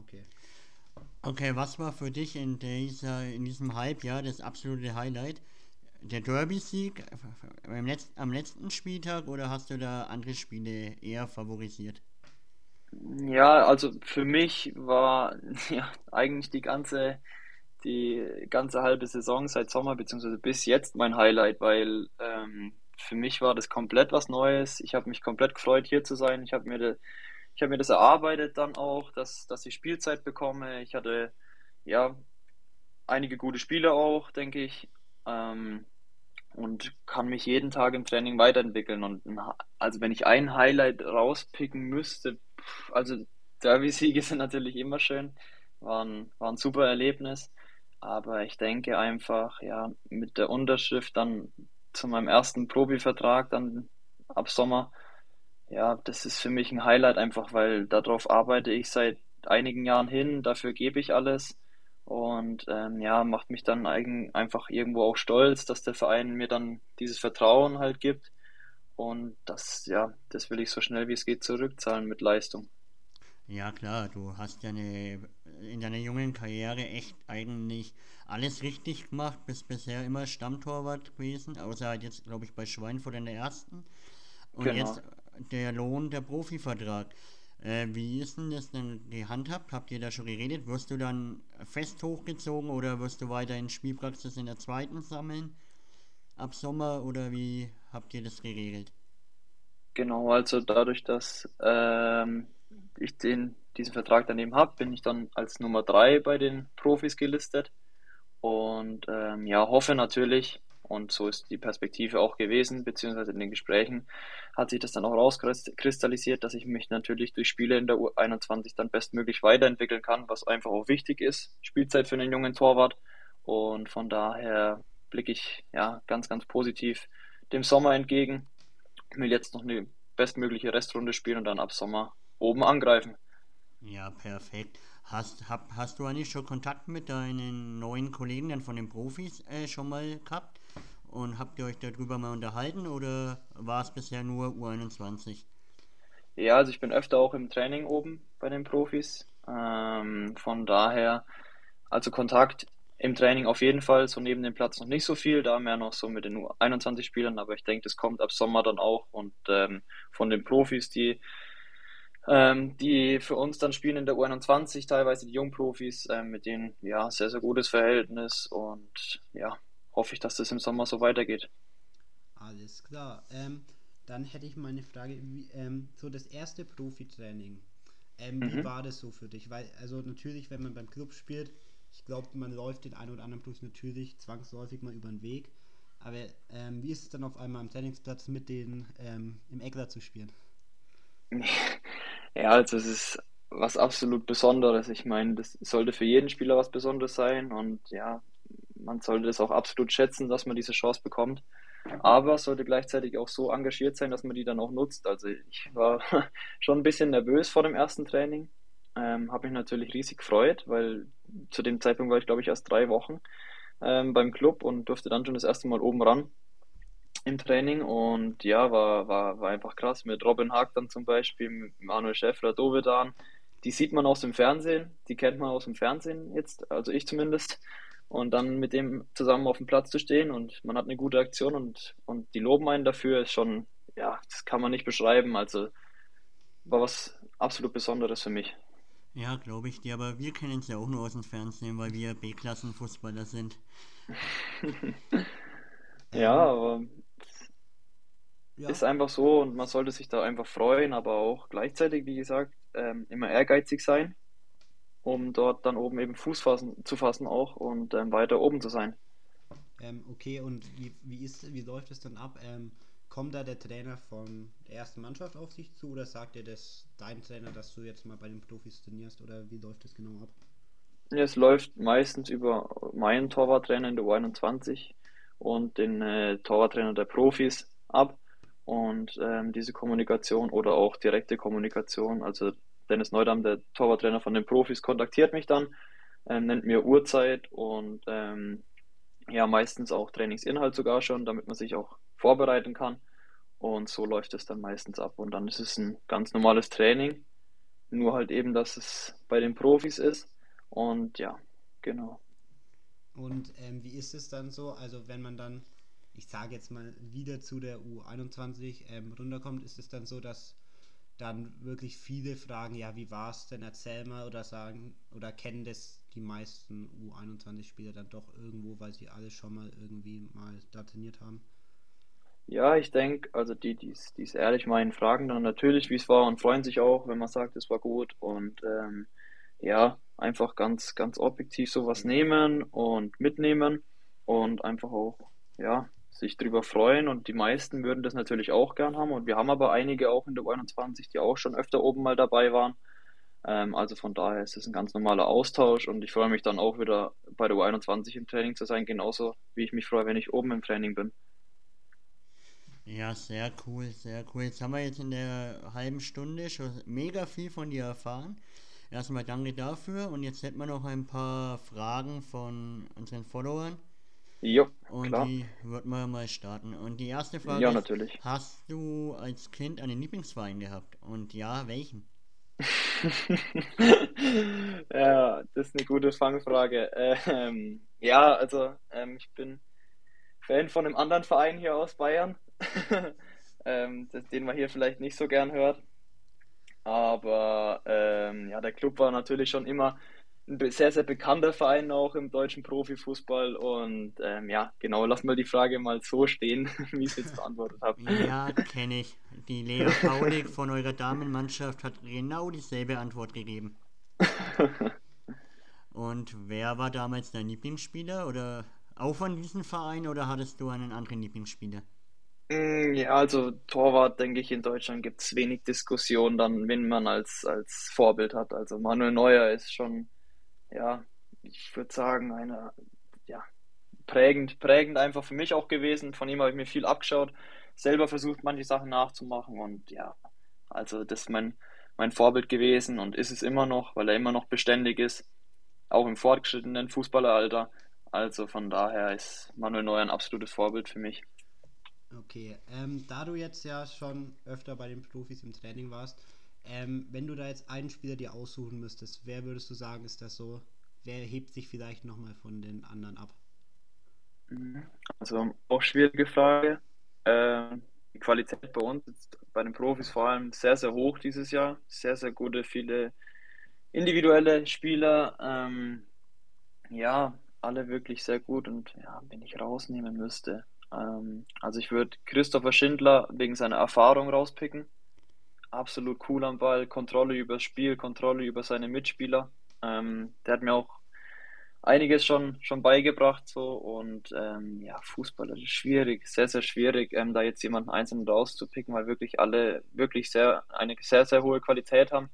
Okay. Okay, was war für dich in, dieser, in diesem Halbjahr das absolute Highlight? Der Derby-Sieg am letzten Spieltag oder hast du da andere Spiele eher favorisiert? Ja, also für mich war ja eigentlich die ganze, die ganze halbe Saison seit Sommer beziehungsweise bis jetzt mein Highlight, weil ähm, für mich war das komplett was Neues. Ich habe mich komplett gefreut, hier zu sein. Ich habe mir, hab mir das erarbeitet dann auch, dass, dass ich Spielzeit bekomme. Ich hatte ja einige gute Spiele auch, denke ich. Ähm, und kann mich jeden Tag im Training weiterentwickeln. Und also wenn ich ein Highlight rauspicken müsste, also Derby-Siege sind natürlich immer schön, waren, war ein super Erlebnis. Aber ich denke einfach, ja, mit der Unterschrift dann zu meinem ersten Profivertrag dann ab Sommer, ja, das ist für mich ein Highlight einfach, weil darauf arbeite ich seit einigen Jahren hin, dafür gebe ich alles. Und ähm, ja, macht mich dann eigen, einfach irgendwo auch stolz, dass der Verein mir dann dieses Vertrauen halt gibt. Und das, ja, das will ich so schnell wie es geht zurückzahlen mit Leistung. Ja klar, du hast ja eine, in deiner jungen Karriere echt eigentlich alles richtig gemacht, bist bisher immer Stammtorwart gewesen, außer halt jetzt, glaube ich, bei Schweinfurt in der ersten. Und genau. jetzt der Lohn, der Profivertrag. Äh, wie ist denn das denn gehandhabt? Habt ihr da schon geredet? Wirst du dann fest hochgezogen oder wirst du weiterhin Spielpraxis in der zweiten sammeln? Ab Sommer oder wie habt ihr das geregelt? Genau, also dadurch, dass ähm, ich den, diesen Vertrag daneben habe, bin ich dann als Nummer 3 bei den Profis gelistet. Und ähm, ja, hoffe natürlich, und so ist die Perspektive auch gewesen, beziehungsweise in den Gesprächen hat sich das dann auch rauskristallisiert, dass ich mich natürlich durch Spiele in der U21 dann bestmöglich weiterentwickeln kann, was einfach auch wichtig ist. Spielzeit für einen jungen Torwart. Und von daher blicke ich ja ganz, ganz positiv dem Sommer entgegen. Ich will jetzt noch eine bestmögliche Restrunde spielen und dann ab Sommer oben angreifen. Ja, perfekt. Hast, hab, hast du eigentlich schon Kontakt mit deinen neuen Kollegen dann von den Profis äh, schon mal gehabt? Und habt ihr euch darüber mal unterhalten oder war es bisher nur U21? Ja, also ich bin öfter auch im Training oben bei den Profis. Ähm, von daher, also Kontakt im Training auf jeden Fall, so neben dem Platz noch nicht so viel, da mehr noch so mit den U21-Spielern, aber ich denke, das kommt ab Sommer dann auch und ähm, von den Profis, die ähm, die für uns dann spielen in der U21, teilweise die Jungprofis, ähm, mit denen ja sehr, sehr gutes Verhältnis und ja, hoffe ich, dass das im Sommer so weitergeht. Alles klar. Ähm, dann hätte ich mal eine Frage, wie, ähm, so das erste Profitraining. Ähm, mhm. Wie war das so für dich? Weil, also natürlich, wenn man beim Club spielt, ich glaube, man läuft den einen oder anderen Plus natürlich zwangsläufig mal über den Weg. Aber ähm, wie ist es dann auf einmal am Trainingsplatz mit denen ähm, im Eckler zu spielen? Ja, also es ist was absolut Besonderes. Ich meine, das sollte für jeden Spieler was Besonderes sein und ja, man sollte es auch absolut schätzen, dass man diese Chance bekommt. Aber sollte gleichzeitig auch so engagiert sein, dass man die dann auch nutzt. Also ich war schon ein bisschen nervös vor dem ersten Training. Ähm, habe mich natürlich riesig gefreut, weil zu dem Zeitpunkt war ich, glaube ich, erst drei Wochen ähm, beim Club und durfte dann schon das erste Mal oben ran im Training. Und ja, war, war, war einfach krass mit Robin Haag dann zum Beispiel, mit Manuel Schäffler, Dovedan. Die sieht man aus dem Fernsehen, die kennt man aus dem Fernsehen jetzt, also ich zumindest und dann mit dem zusammen auf dem Platz zu stehen und man hat eine gute Aktion und, und die loben einen dafür, ist schon, ja, das kann man nicht beschreiben. Also war was absolut Besonderes für mich. Ja, glaube ich dir, aber wir kennen es ja auch nur aus dem Fernsehen, weil wir B-Klassen-Fußballer sind. ja, aber ja. ist einfach so und man sollte sich da einfach freuen, aber auch gleichzeitig, wie gesagt, ähm, immer ehrgeizig sein um dort dann oben eben Fuß fassen, zu fassen auch und ähm, weiter oben zu sein. Ähm, okay, und wie, wie, ist, wie läuft es dann ab? Ähm, kommt da der Trainer von der ersten Mannschaft auf dich zu oder sagt dir das dein Trainer, dass du jetzt mal bei den Profis trainierst oder wie läuft das genau ab? Es läuft meistens über meinen Torwarttrainer in der U21 und den äh, Torwarttrainer der Profis ab und ähm, diese Kommunikation oder auch direkte Kommunikation, also Dennis Neudam, der Torwarttrainer von den Profis, kontaktiert mich dann, ähm, nennt mir Uhrzeit und ähm, ja, meistens auch Trainingsinhalt sogar schon, damit man sich auch vorbereiten kann. Und so läuft es dann meistens ab. Und dann ist es ein ganz normales Training, nur halt eben, dass es bei den Profis ist. Und ja, genau. Und ähm, wie ist es dann so? Also wenn man dann, ich sage jetzt mal, wieder zu der U21 ähm, runterkommt, ist es dann so, dass dann wirklich viele fragen, ja, wie war es denn, erzähl mal oder sagen, oder kennen das die meisten U21-Spieler dann doch irgendwo, weil sie alle schon mal irgendwie mal da trainiert haben? Ja, ich denke, also die, die es ehrlich meinen, fragen dann natürlich, wie es war und freuen sich auch, wenn man sagt, es war gut und ähm, ja, einfach ganz, ganz objektiv sowas nehmen und mitnehmen und einfach auch, ja, sich drüber freuen und die meisten würden das natürlich auch gern haben und wir haben aber einige auch in der U21, die auch schon öfter oben mal dabei waren. Ähm, also von daher ist es ein ganz normaler Austausch und ich freue mich dann auch wieder bei der U21 im Training zu sein, genauso wie ich mich freue, wenn ich oben im Training bin. Ja, sehr cool, sehr cool. Jetzt haben wir jetzt in der halben Stunde schon mega viel von dir erfahren. Erstmal danke dafür und jetzt hätten wir noch ein paar Fragen von unseren Followern. Jo, und klar. die würden wir mal starten. Und die erste Frage ja, ist, natürlich. hast du als Kind einen Lieblingsverein gehabt? Und ja, welchen? ja, das ist eine gute Fangfrage. Ähm, ja, also ähm, ich bin Fan von einem anderen Verein hier aus Bayern, ähm, den man hier vielleicht nicht so gern hört. Aber ähm, ja, der Club war natürlich schon immer ein sehr, sehr bekannter Verein auch im deutschen Profifußball. Und ähm, ja, genau, lass mal die Frage mal so stehen, wie ich es jetzt beantwortet habe. Ja, kenne ich. Die Lea Paulik von eurer Damenmannschaft hat genau dieselbe Antwort gegeben. Und wer war damals dein Lieblingsspieler? Oder auch von diesem Verein oder hattest du einen anderen Lieblingsspieler? Mm, ja, also Torwart, denke ich, in Deutschland gibt es wenig Diskussion dann, wenn man als, als Vorbild hat. Also Manuel Neuer ist schon ja, ich würde sagen, eine, ja, prägend, prägend einfach für mich auch gewesen. Von ihm habe ich mir viel abgeschaut, selber versucht, manche Sachen nachzumachen und ja, also das ist mein, mein Vorbild gewesen und ist es immer noch, weil er immer noch beständig ist, auch im fortgeschrittenen Fußballeralter. Also von daher ist Manuel Neuer ein absolutes Vorbild für mich. Okay, ähm, da du jetzt ja schon öfter bei den Profis im Training warst, ähm, wenn du da jetzt einen Spieler dir aussuchen müsstest, wer würdest du sagen, ist das so? Wer hebt sich vielleicht nochmal von den anderen ab? Also auch schwierige Frage. Ähm, die Qualität bei uns bei den Profis vor allem sehr, sehr hoch dieses Jahr. Sehr, sehr gute, viele individuelle Spieler. Ähm, ja, alle wirklich sehr gut und ja, wenn ich rausnehmen müsste. Ähm, also ich würde Christopher Schindler wegen seiner Erfahrung rauspicken absolut cool am Ball, Kontrolle über das Spiel, Kontrolle über seine Mitspieler. Ähm, der hat mir auch einiges schon, schon beigebracht so und ähm, ja, Fußball ist schwierig, sehr, sehr schwierig, ähm, da jetzt jemanden einzeln rauszupicken, weil wirklich alle wirklich sehr, eine sehr, sehr hohe Qualität haben.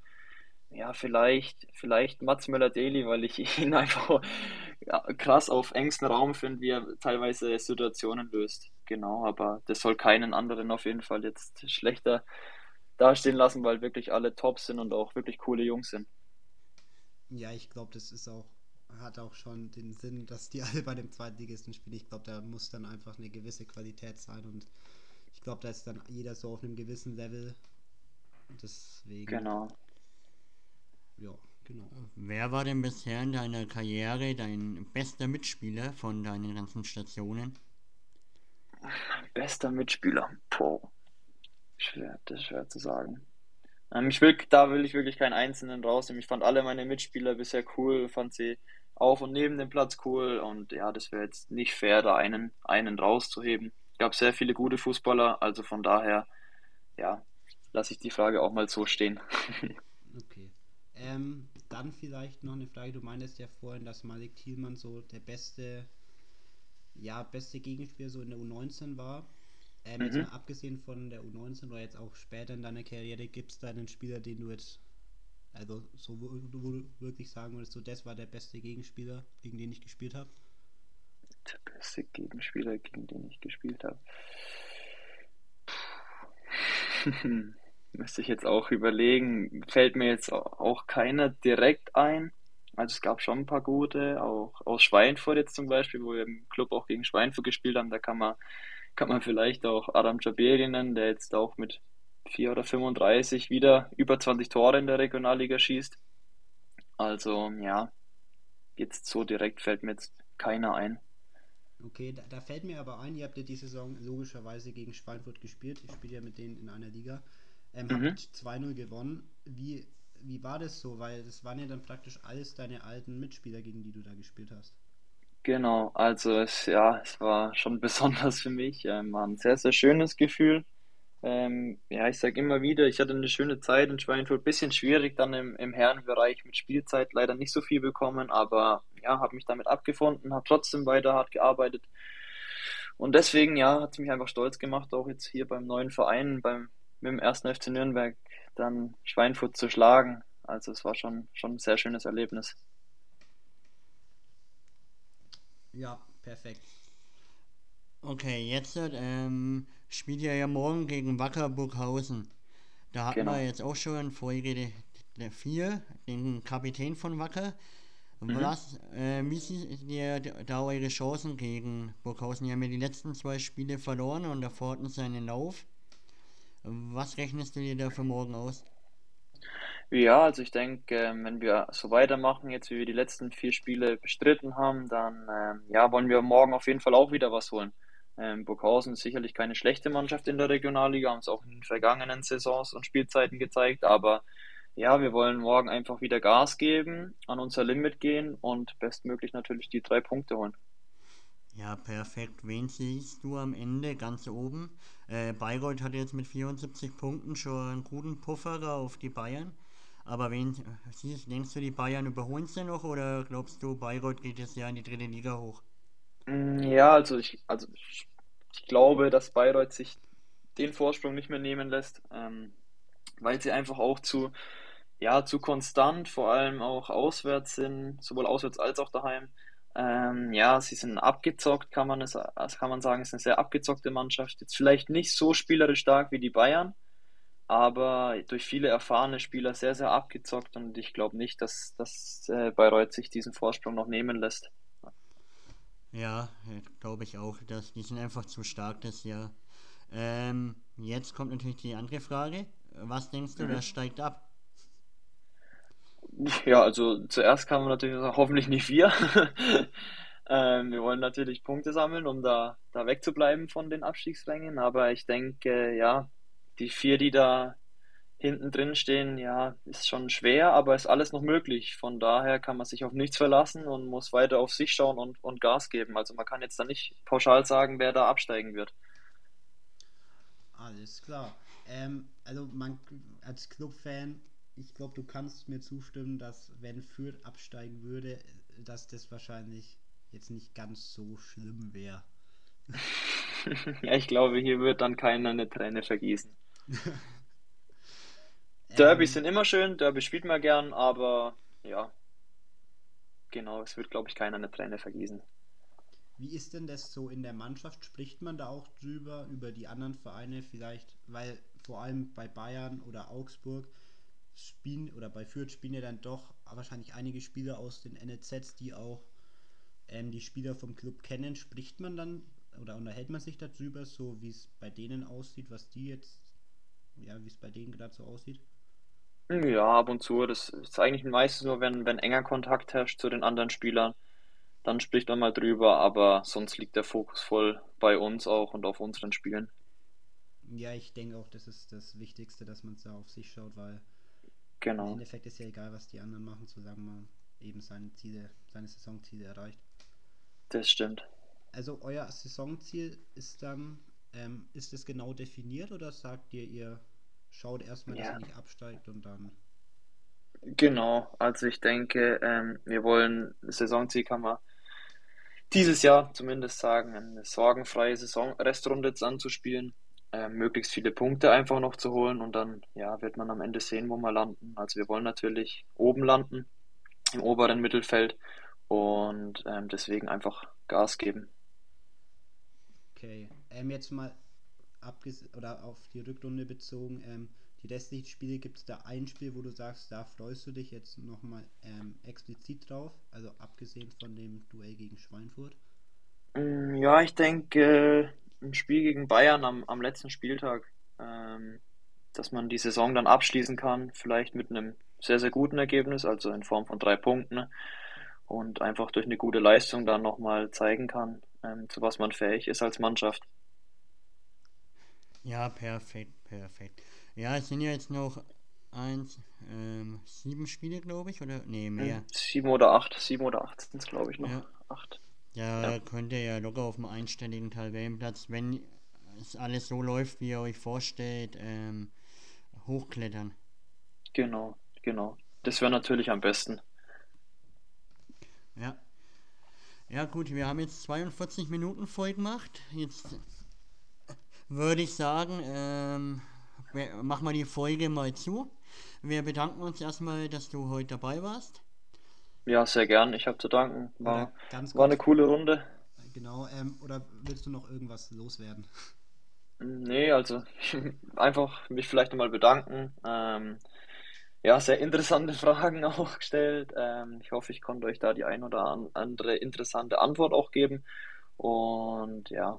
Ja, vielleicht, vielleicht Mats Möller-Deli, weil ich ihn einfach ja, krass auf engstem Raum finde, wie er teilweise Situationen löst. Genau, aber das soll keinen anderen auf jeden Fall jetzt schlechter dastehen lassen, weil wirklich alle top sind und auch wirklich coole Jungs sind. Ja, ich glaube, das ist auch hat auch schon den Sinn, dass die alle bei dem Zweitligisten spielen. Ich glaube, da muss dann einfach eine gewisse Qualität sein und ich glaube, da ist dann jeder so auf einem gewissen Level. Deswegen. Genau. Ja, genau. Wer war denn bisher in deiner Karriere dein bester Mitspieler von deinen ganzen Stationen? Bester Mitspieler? Boah. Schwer, das ist schwer zu sagen. Ähm, ich will, da will ich wirklich keinen Einzelnen rausnehmen. Ich fand alle meine Mitspieler bisher cool, fand sie auf und neben dem Platz cool und ja, das wäre jetzt nicht fair, da einen, einen rauszuheben. Gab sehr viele gute Fußballer, also von daher, ja, lasse ich die Frage auch mal so stehen. okay. Ähm, dann vielleicht noch eine Frage. Du meintest ja vorhin, dass Malik Thielmann so der beste, ja, beste Gegenspieler so in der U19 war. Ähm, mhm. Jetzt mal abgesehen von der U19 oder jetzt auch später in deiner Karriere, gibt es da einen Spieler, den du jetzt also, so wo du wirklich sagen würdest, so das war der beste Gegenspieler, gegen den ich gespielt habe? Der beste Gegenspieler, gegen den ich gespielt habe. Müsste ich jetzt auch überlegen. Fällt mir jetzt auch keiner direkt ein. Also es gab schon ein paar gute, auch aus Schweinfurt jetzt zum Beispiel, wo wir im Club auch gegen Schweinfurt gespielt haben. Da kann man, kann man vielleicht auch Adam Jaberi nennen, der jetzt auch mit 4 oder 35 wieder über 20 Tore in der Regionalliga schießt. Also ja, jetzt so direkt fällt mir jetzt keiner ein. Okay, da, da, fällt mir aber ein, ihr habt ja die Saison logischerweise gegen Schweinfurt gespielt. Ich spiele ja mit denen in einer Liga. Ähm, mhm. Habt 2-0 gewonnen. Wie, wie war das so? Weil das waren ja dann praktisch alles deine alten Mitspieler, gegen die du da gespielt hast. Genau, also es, ja, es war schon besonders für mich. Ähm, war ein sehr, sehr schönes Gefühl. Ähm, ja, ich sage immer wieder, ich hatte eine schöne Zeit in Schweinfurt. Bisschen schwierig dann im, im Herrenbereich mit Spielzeit, leider nicht so viel bekommen, aber ja, habe mich damit abgefunden, habe trotzdem weiter hart gearbeitet. Und deswegen, ja, hat es mich einfach stolz gemacht, auch jetzt hier beim neuen Verein, beim, mit dem ersten FC Nürnberg, dann Schweinfurt zu schlagen. Also es war schon, schon ein sehr schönes Erlebnis. Ja, perfekt. Okay, jetzt ähm, spielt ihr ja morgen gegen Wacker Burghausen. Da hatten genau. wir jetzt auch schon in Folge 4 den Kapitän von Wacker. Mhm. Was, äh, wie seht ihr da eure Chancen gegen Burghausen? Die haben ja die letzten zwei Spiele verloren und davor hatten sie einen Lauf. Was rechnest du dir da für morgen aus? Ja, also ich denke, ähm, wenn wir so weitermachen, jetzt wie wir die letzten vier Spiele bestritten haben, dann ähm, ja, wollen wir morgen auf jeden Fall auch wieder was holen. Ähm, Burghausen ist sicherlich keine schlechte Mannschaft in der Regionalliga, haben es auch in den vergangenen Saisons und Spielzeiten gezeigt, aber ja, wir wollen morgen einfach wieder Gas geben, an unser Limit gehen und bestmöglich natürlich die drei Punkte holen. Ja, perfekt. Wen siehst du am Ende ganz oben? Äh, Bayreuth hat jetzt mit 74 Punkten schon einen guten Puffer auf die Bayern. Aber wen siehst, denkst du, die Bayern überholen sie noch oder glaubst du, Bayreuth geht jetzt ja in die dritte Liga hoch? Mm, ja, also ich, also ich ich glaube, dass Bayreuth sich den Vorsprung nicht mehr nehmen lässt, ähm, weil sie einfach auch zu, ja, zu konstant, vor allem auch auswärts sind, sowohl auswärts als auch daheim. Ähm, ja, sie sind abgezockt, kann man es, also kann man sagen, es ist eine sehr abgezockte Mannschaft. Jetzt vielleicht nicht so spielerisch stark wie die Bayern, aber durch viele erfahrene Spieler sehr, sehr abgezockt und ich glaube nicht, dass, dass äh, Bayreuth sich diesen Vorsprung noch nehmen lässt. Ja, glaube ich auch. Dass die sind einfach zu stark das Jahr. Ähm, jetzt kommt natürlich die andere Frage. Was denkst du, mhm. wer steigt ab? Ja, also zuerst kann man natürlich sagen, hoffentlich nicht wir. ähm, wir wollen natürlich Punkte sammeln, um da, da wegzubleiben von den Abstiegsrängen. Aber ich denke, ja, die vier, die da hinten drin stehen, ja, ist schon schwer, aber ist alles noch möglich. Von daher kann man sich auf nichts verlassen und muss weiter auf sich schauen und, und Gas geben. Also man kann jetzt da nicht pauschal sagen, wer da absteigen wird. Alles klar. Ähm, also man als Clubfan, ich glaube, du kannst mir zustimmen, dass wenn Fürth absteigen würde, dass das wahrscheinlich jetzt nicht ganz so schlimm wäre. ja, ich glaube, hier wird dann keiner eine Träne vergießen. Derbys ähm, sind immer schön, Derby spielt man gern, aber ja, genau, es wird, glaube ich, keiner eine Träne vergießen. Wie ist denn das so in der Mannschaft? Spricht man da auch drüber, über die anderen Vereine vielleicht? Weil vor allem bei Bayern oder Augsburg spielen oder bei Fürth spielen ja dann doch wahrscheinlich einige Spieler aus den NLZs, die auch ähm, die Spieler vom Club kennen. Spricht man dann oder unterhält man sich darüber, so wie es bei denen aussieht, was die jetzt, ja, wie es bei denen gerade so aussieht? Ja, ab und zu. Das ist eigentlich meistens nur, wenn, wenn enger Kontakt herrscht zu den anderen Spielern dann spricht man mal drüber, aber sonst liegt der Fokus voll bei uns auch und auf unseren Spielen. Ja, ich denke auch, das ist das Wichtigste, dass man da auf sich schaut, weil genau. im Endeffekt ist ja egal, was die anderen machen, solange man eben seine Ziele, seine Saisonziele erreicht. Das stimmt. Also euer Saisonziel ist dann, ähm, ist es genau definiert oder sagt ihr, ihr schaut erstmal, dass ja. ihr nicht absteigt und dann Genau, also ich denke, ähm, wir wollen Saisonziel kann man dieses Jahr zumindest sagen, eine sorgenfreie Saison Restrunde jetzt anzuspielen, äh, möglichst viele Punkte einfach noch zu holen und dann ja, wird man am Ende sehen, wo wir landen. Also wir wollen natürlich oben landen, im oberen Mittelfeld und ähm, deswegen einfach Gas geben. Okay, ähm, jetzt mal oder auf die Rückrunde bezogen, ähm, die restlichen Spiele gibt es da ein Spiel, wo du sagst, da freust du dich jetzt nochmal ähm, explizit drauf, also abgesehen von dem Duell gegen Schweinfurt? Mm, ja, ich denke, äh, ein Spiel gegen Bayern am, am letzten Spieltag, ähm, dass man die Saison dann abschließen kann, vielleicht mit einem sehr, sehr guten Ergebnis, also in Form von drei Punkten und einfach durch eine gute Leistung dann nochmal zeigen kann, ähm, zu was man fähig ist als Mannschaft. Ja, perfekt, perfekt. Ja, es sind ja jetzt noch eins, ähm, sieben Spiele, glaube ich, oder? Nee, mehr. Hm, sieben oder acht, sieben oder acht sind es, glaube ich, noch. Ja. Acht. Ja, ja, könnt ihr ja locker auf dem einstelligen Tabellenplatz, wenn es alles so läuft, wie ihr euch vorstellt, ähm, hochklettern. Genau, genau. Das wäre natürlich am besten. Ja. Ja gut, wir haben jetzt 42 Minuten voll gemacht. Jetzt würde ich sagen, ähm, machen wir die Folge mal zu. Wir bedanken uns erstmal, dass du heute dabei warst. Ja, sehr gern. Ich habe zu danken. War, war eine coole Runde. Genau, ähm, oder willst du noch irgendwas loswerden? Nee, also einfach mich vielleicht nochmal bedanken. Ähm, ja, sehr interessante Fragen auch gestellt. Ähm, ich hoffe, ich konnte euch da die ein oder andere interessante Antwort auch geben und ja,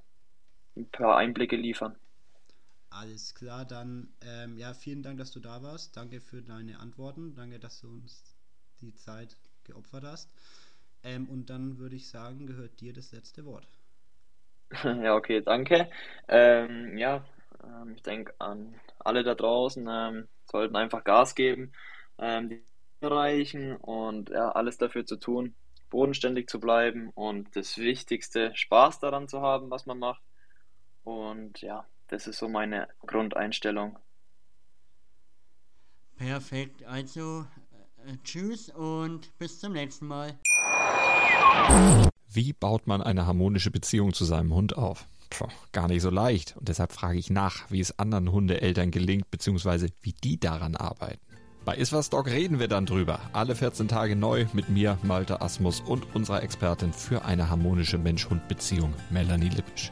ein paar Einblicke liefern. Alles klar, dann ähm, ja, vielen Dank, dass du da warst. Danke für deine Antworten. Danke, dass du uns die Zeit geopfert hast. Ähm, und dann würde ich sagen, gehört dir das letzte Wort. Ja, okay, danke. Ähm, ja, ähm, ich denke an alle da draußen, ähm, sollten einfach Gas geben, ähm, die erreichen und ja, alles dafür zu tun, bodenständig zu bleiben und das Wichtigste, Spaß daran zu haben, was man macht. Und ja, das ist so meine Grundeinstellung. Perfekt. Also äh, tschüss und bis zum nächsten Mal. Wie baut man eine harmonische Beziehung zu seinem Hund auf? Puh, gar nicht so leicht. Und deshalb frage ich nach, wie es anderen Hundeeltern gelingt, beziehungsweise wie die daran arbeiten. Bei Iswas Dog reden wir dann drüber. Alle 14 Tage neu mit mir, Malte Asmus und unserer Expertin für eine harmonische Mensch-Hund-Beziehung, Melanie Lippisch.